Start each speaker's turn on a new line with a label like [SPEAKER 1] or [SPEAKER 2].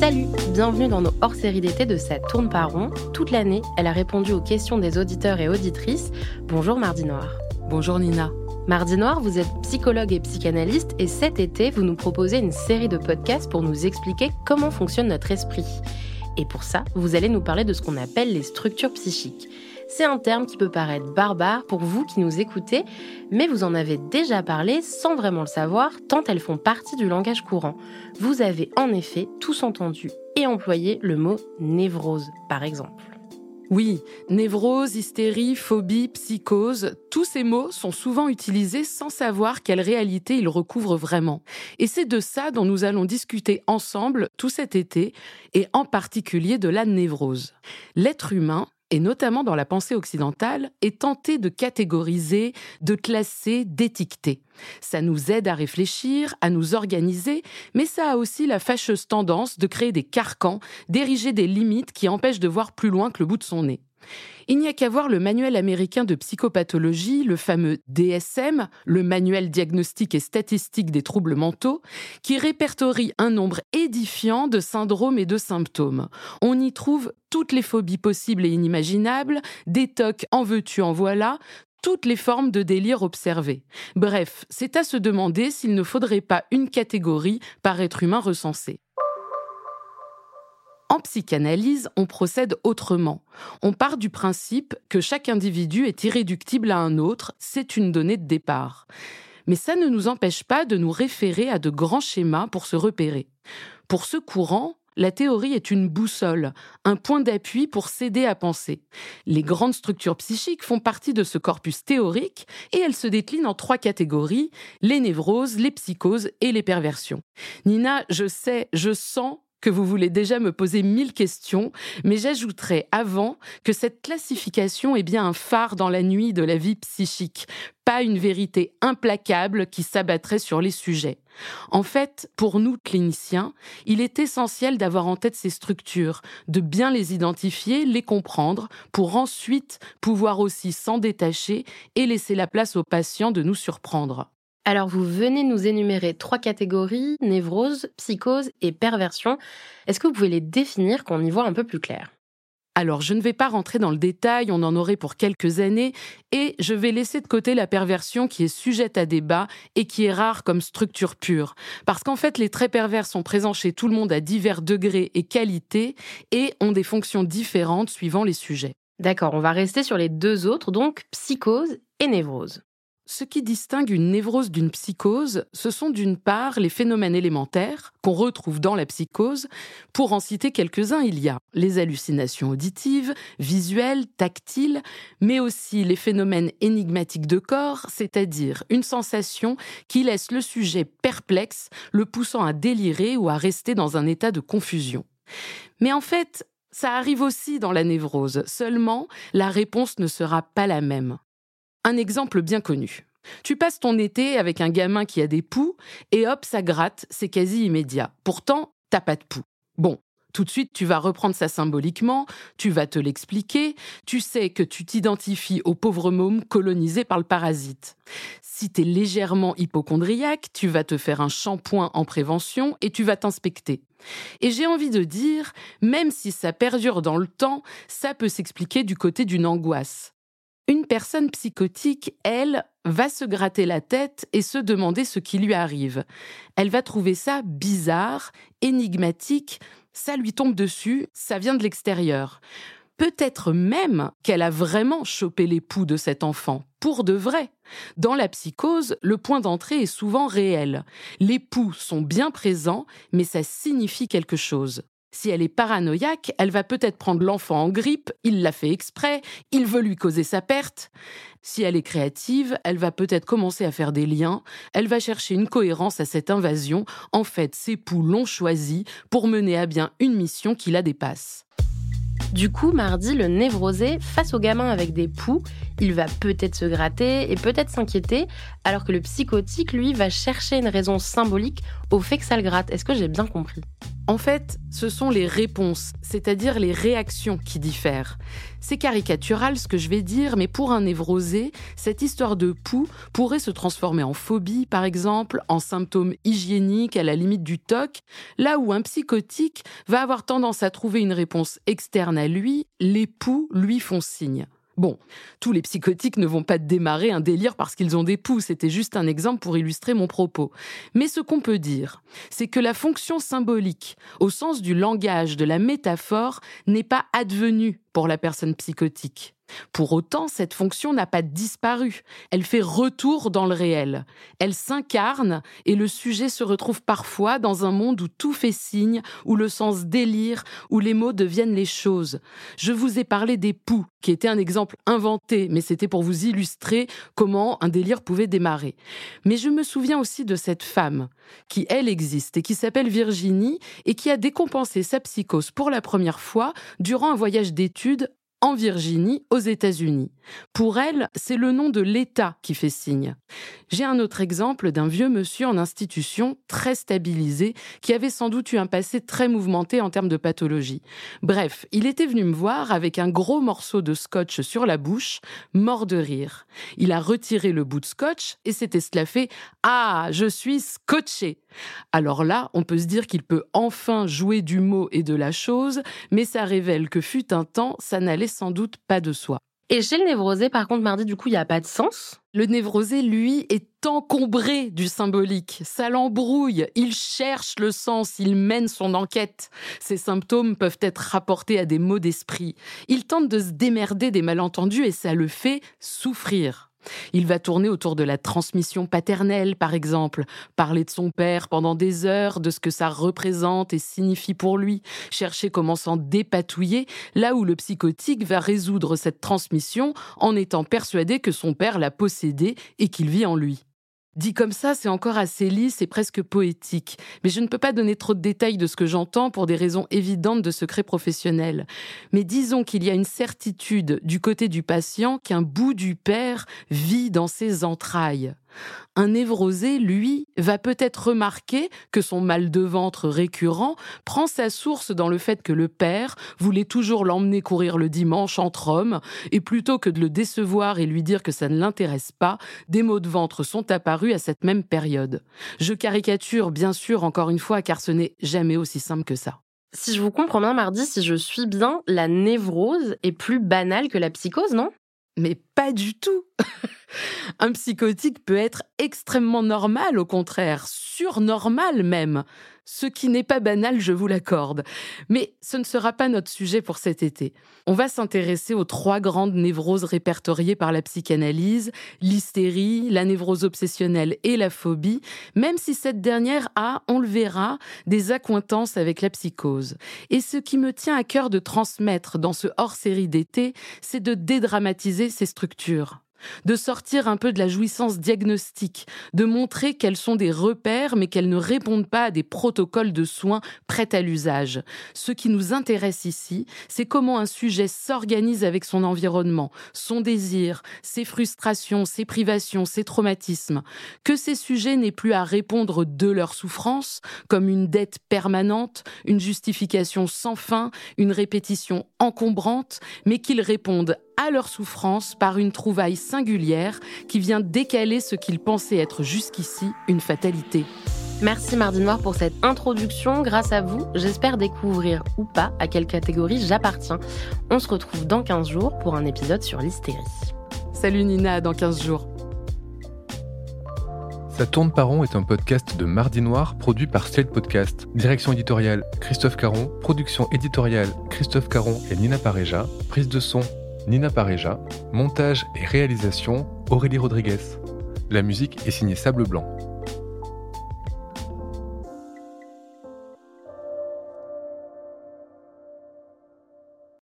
[SPEAKER 1] Salut, bienvenue dans nos hors-séries d'été de Ça tourne par rond. Toute l'année, elle a répondu aux questions des auditeurs et auditrices. Bonjour Mardi Noir.
[SPEAKER 2] Bonjour Nina.
[SPEAKER 1] Mardi Noir, vous êtes psychologue et psychanalyste et cet été, vous nous proposez une série de podcasts pour nous expliquer comment fonctionne notre esprit. Et pour ça, vous allez nous parler de ce qu'on appelle les structures psychiques. C'est un terme qui peut paraître barbare pour vous qui nous écoutez, mais vous en avez déjà parlé sans vraiment le savoir, tant elles font partie du langage courant. Vous avez en effet tous entendu et employé le mot névrose, par exemple.
[SPEAKER 2] Oui, névrose, hystérie, phobie, psychose, tous ces mots sont souvent utilisés sans savoir quelle réalité ils recouvrent vraiment. Et c'est de ça dont nous allons discuter ensemble tout cet été, et en particulier de la névrose. L'être humain et notamment dans la pensée occidentale, est tenté de catégoriser, de classer, d'étiqueter. Ça nous aide à réfléchir, à nous organiser, mais ça a aussi la fâcheuse tendance de créer des carcans, d'ériger des limites qui empêchent de voir plus loin que le bout de son nez. Il n'y a qu'à voir le manuel américain de psychopathologie, le fameux DSM, le manuel diagnostique et statistique des troubles mentaux, qui répertorie un nombre édifiant de syndromes et de symptômes. On y trouve toutes les phobies possibles et inimaginables, des tocs en veux-tu en voilà, toutes les formes de délire observées. Bref, c'est à se demander s'il ne faudrait pas une catégorie par être humain recensé. En psychanalyse, on procède autrement. On part du principe que chaque individu est irréductible à un autre, c'est une donnée de départ. Mais ça ne nous empêche pas de nous référer à de grands schémas pour se repérer. Pour ce courant, la théorie est une boussole, un point d'appui pour s'aider à penser. Les grandes structures psychiques font partie de ce corpus théorique et elles se déclinent en trois catégories, les névroses, les psychoses et les perversions. Nina, je sais, je sens que vous voulez déjà me poser mille questions, mais j'ajouterai avant que cette classification est bien un phare dans la nuit de la vie psychique, pas une vérité implacable qui s'abattrait sur les sujets. En fait, pour nous cliniciens, il est essentiel d'avoir en tête ces structures, de bien les identifier, les comprendre, pour ensuite pouvoir aussi s'en détacher et laisser la place aux patients de nous surprendre.
[SPEAKER 1] Alors vous venez nous énumérer trois catégories, névrose, psychose et perversion. Est-ce que vous pouvez les définir qu'on y voit un peu plus clair?
[SPEAKER 2] Alors, je ne vais pas rentrer dans le détail, on en aurait pour quelques années, et je vais laisser de côté la perversion qui est sujette à débat et qui est rare comme structure pure. Parce qu'en fait, les traits pervers sont présents chez tout le monde à divers degrés et qualités, et ont des fonctions différentes suivant les sujets.
[SPEAKER 1] D'accord, on va rester sur les deux autres, donc psychose et névrose.
[SPEAKER 2] Ce qui distingue une névrose d'une psychose, ce sont d'une part les phénomènes élémentaires qu'on retrouve dans la psychose. Pour en citer quelques-uns, il y a les hallucinations auditives, visuelles, tactiles, mais aussi les phénomènes énigmatiques de corps, c'est-à-dire une sensation qui laisse le sujet perplexe, le poussant à délirer ou à rester dans un état de confusion. Mais en fait, ça arrive aussi dans la névrose, seulement la réponse ne sera pas la même. Un exemple bien connu. Tu passes ton été avec un gamin qui a des poux et hop, ça gratte, c'est quasi immédiat. Pourtant, t'as pas de poux. Bon, tout de suite, tu vas reprendre ça symboliquement, tu vas te l'expliquer, tu sais que tu t'identifies au pauvre môme colonisé par le parasite. Si t'es légèrement hypochondriaque, tu vas te faire un shampoing en prévention et tu vas t'inspecter. Et j'ai envie de dire, même si ça perdure dans le temps, ça peut s'expliquer du côté d'une angoisse. Une personne psychotique, elle, va se gratter la tête et se demander ce qui lui arrive. Elle va trouver ça bizarre, énigmatique, ça lui tombe dessus, ça vient de l'extérieur. Peut-être même qu'elle a vraiment chopé les poux de cet enfant, pour de vrai. Dans la psychose, le point d'entrée est souvent réel. Les poux sont bien présents, mais ça signifie quelque chose. Si elle est paranoïaque, elle va peut-être prendre l'enfant en grippe, il l'a fait exprès, il veut lui causer sa perte. Si elle est créative, elle va peut-être commencer à faire des liens, elle va chercher une cohérence à cette invasion. En fait, ses poux l'ont choisi pour mener à bien une mission qui la dépasse.
[SPEAKER 1] Du coup, mardi, le névrosé, face au gamin avec des poux, il va peut-être se gratter et peut-être s'inquiéter, alors que le psychotique, lui, va chercher une raison symbolique au fait que ça le gratte. Est-ce que j'ai bien compris?
[SPEAKER 2] En fait, ce sont les réponses, c'est-à-dire les réactions qui diffèrent. C'est caricatural ce que je vais dire, mais pour un névrosé, cette histoire de pouls pourrait se transformer en phobie, par exemple, en symptômes hygiéniques à la limite du TOC, là où un psychotique va avoir tendance à trouver une réponse externe à lui, les poux lui font signe. Bon, tous les psychotiques ne vont pas démarrer un délire parce qu'ils ont des poux, c'était juste un exemple pour illustrer mon propos. Mais ce qu'on peut dire, c'est que la fonction symbolique, au sens du langage, de la métaphore, n'est pas advenue pour la personne psychotique. Pour autant, cette fonction n'a pas disparu. Elle fait retour dans le réel. Elle s'incarne et le sujet se retrouve parfois dans un monde où tout fait signe, où le sens délire, où les mots deviennent les choses. Je vous ai parlé des poux, qui était un exemple inventé, mais c'était pour vous illustrer comment un délire pouvait démarrer. Mais je me souviens aussi de cette femme, qui elle existe et qui s'appelle Virginie et qui a décompensé sa psychose pour la première fois durant un voyage d'études en Virginie, aux États-Unis. Pour elle, c'est le nom de l'État qui fait signe. J'ai un autre exemple d'un vieux monsieur en institution très stabilisé qui avait sans doute eu un passé très mouvementé en termes de pathologie. Bref, il était venu me voir avec un gros morceau de scotch sur la bouche, mort de rire. Il a retiré le bout de scotch et s'est esclaffé Ah, je suis scotché. Alors là, on peut se dire qu'il peut enfin jouer du mot et de la chose, mais ça révèle que fut un temps, ça n'allait sans doute pas de soi.
[SPEAKER 1] Et chez le névrosé, par contre, mardi, du coup, il n'y a pas de sens?
[SPEAKER 2] Le névrosé, lui, est encombré du symbolique. Ça l'embrouille. Il cherche le sens. Il mène son enquête. Ses symptômes peuvent être rapportés à des maux d'esprit. Il tente de se démerder des malentendus et ça le fait souffrir. Il va tourner autour de la transmission paternelle, par exemple, parler de son père pendant des heures, de ce que ça représente et signifie pour lui, chercher comment s'en dépatouiller, là où le psychotique va résoudre cette transmission en étant persuadé que son père l'a possédé et qu'il vit en lui. Dit comme ça, c'est encore assez lisse et presque poétique, mais je ne peux pas donner trop de détails de ce que j'entends pour des raisons évidentes de secret professionnel. Mais disons qu'il y a une certitude du côté du patient qu'un bout du père vit dans ses entrailles. Un névrosé, lui, va peut-être remarquer que son mal de ventre récurrent prend sa source dans le fait que le père voulait toujours l'emmener courir le dimanche entre hommes, et plutôt que de le décevoir et lui dire que ça ne l'intéresse pas, des maux de ventre sont apparus à cette même période. Je caricature, bien sûr, encore une fois, car ce n'est jamais aussi simple que ça.
[SPEAKER 1] Si je vous comprends bien, Mardi, si je suis bien, la névrose est plus banale que la psychose, non?
[SPEAKER 2] Mais pas du tout Un psychotique peut être extrêmement normal, au contraire, surnormal même ce qui n'est pas banal, je vous l'accorde. Mais ce ne sera pas notre sujet pour cet été. On va s'intéresser aux trois grandes névroses répertoriées par la psychanalyse, l'hystérie, la névrose obsessionnelle et la phobie, même si cette dernière a, on le verra, des accointances avec la psychose. Et ce qui me tient à cœur de transmettre dans ce hors-série d'été, c'est de dédramatiser ces structures de sortir un peu de la jouissance diagnostique, de montrer qu'elles sont des repères mais qu'elles ne répondent pas à des protocoles de soins prêts à l'usage. Ce qui nous intéresse ici, c'est comment un sujet s'organise avec son environnement, son désir, ses frustrations, ses privations, ses traumatismes, que ces sujets n'aient plus à répondre de leur souffrance comme une dette permanente, une justification sans fin, une répétition encombrante, mais qu'ils répondent à leur souffrance par une trouvaille singulière qui vient décaler ce qu'ils pensaient être jusqu'ici une fatalité.
[SPEAKER 1] Merci Mardi Noir pour cette introduction. Grâce à vous, j'espère découvrir ou pas à quelle catégorie j'appartiens. On se retrouve dans 15 jours pour un épisode sur l'hystérie.
[SPEAKER 2] Salut Nina, dans 15 jours.
[SPEAKER 3] Ça tourne par rond est un podcast de Mardi Noir produit par Slate Podcast. Direction éditoriale Christophe Caron, production éditoriale Christophe Caron et Nina Pareja, prise de son Nina Pareja, montage et réalisation Aurélie Rodriguez. La musique est signée Sable Blanc.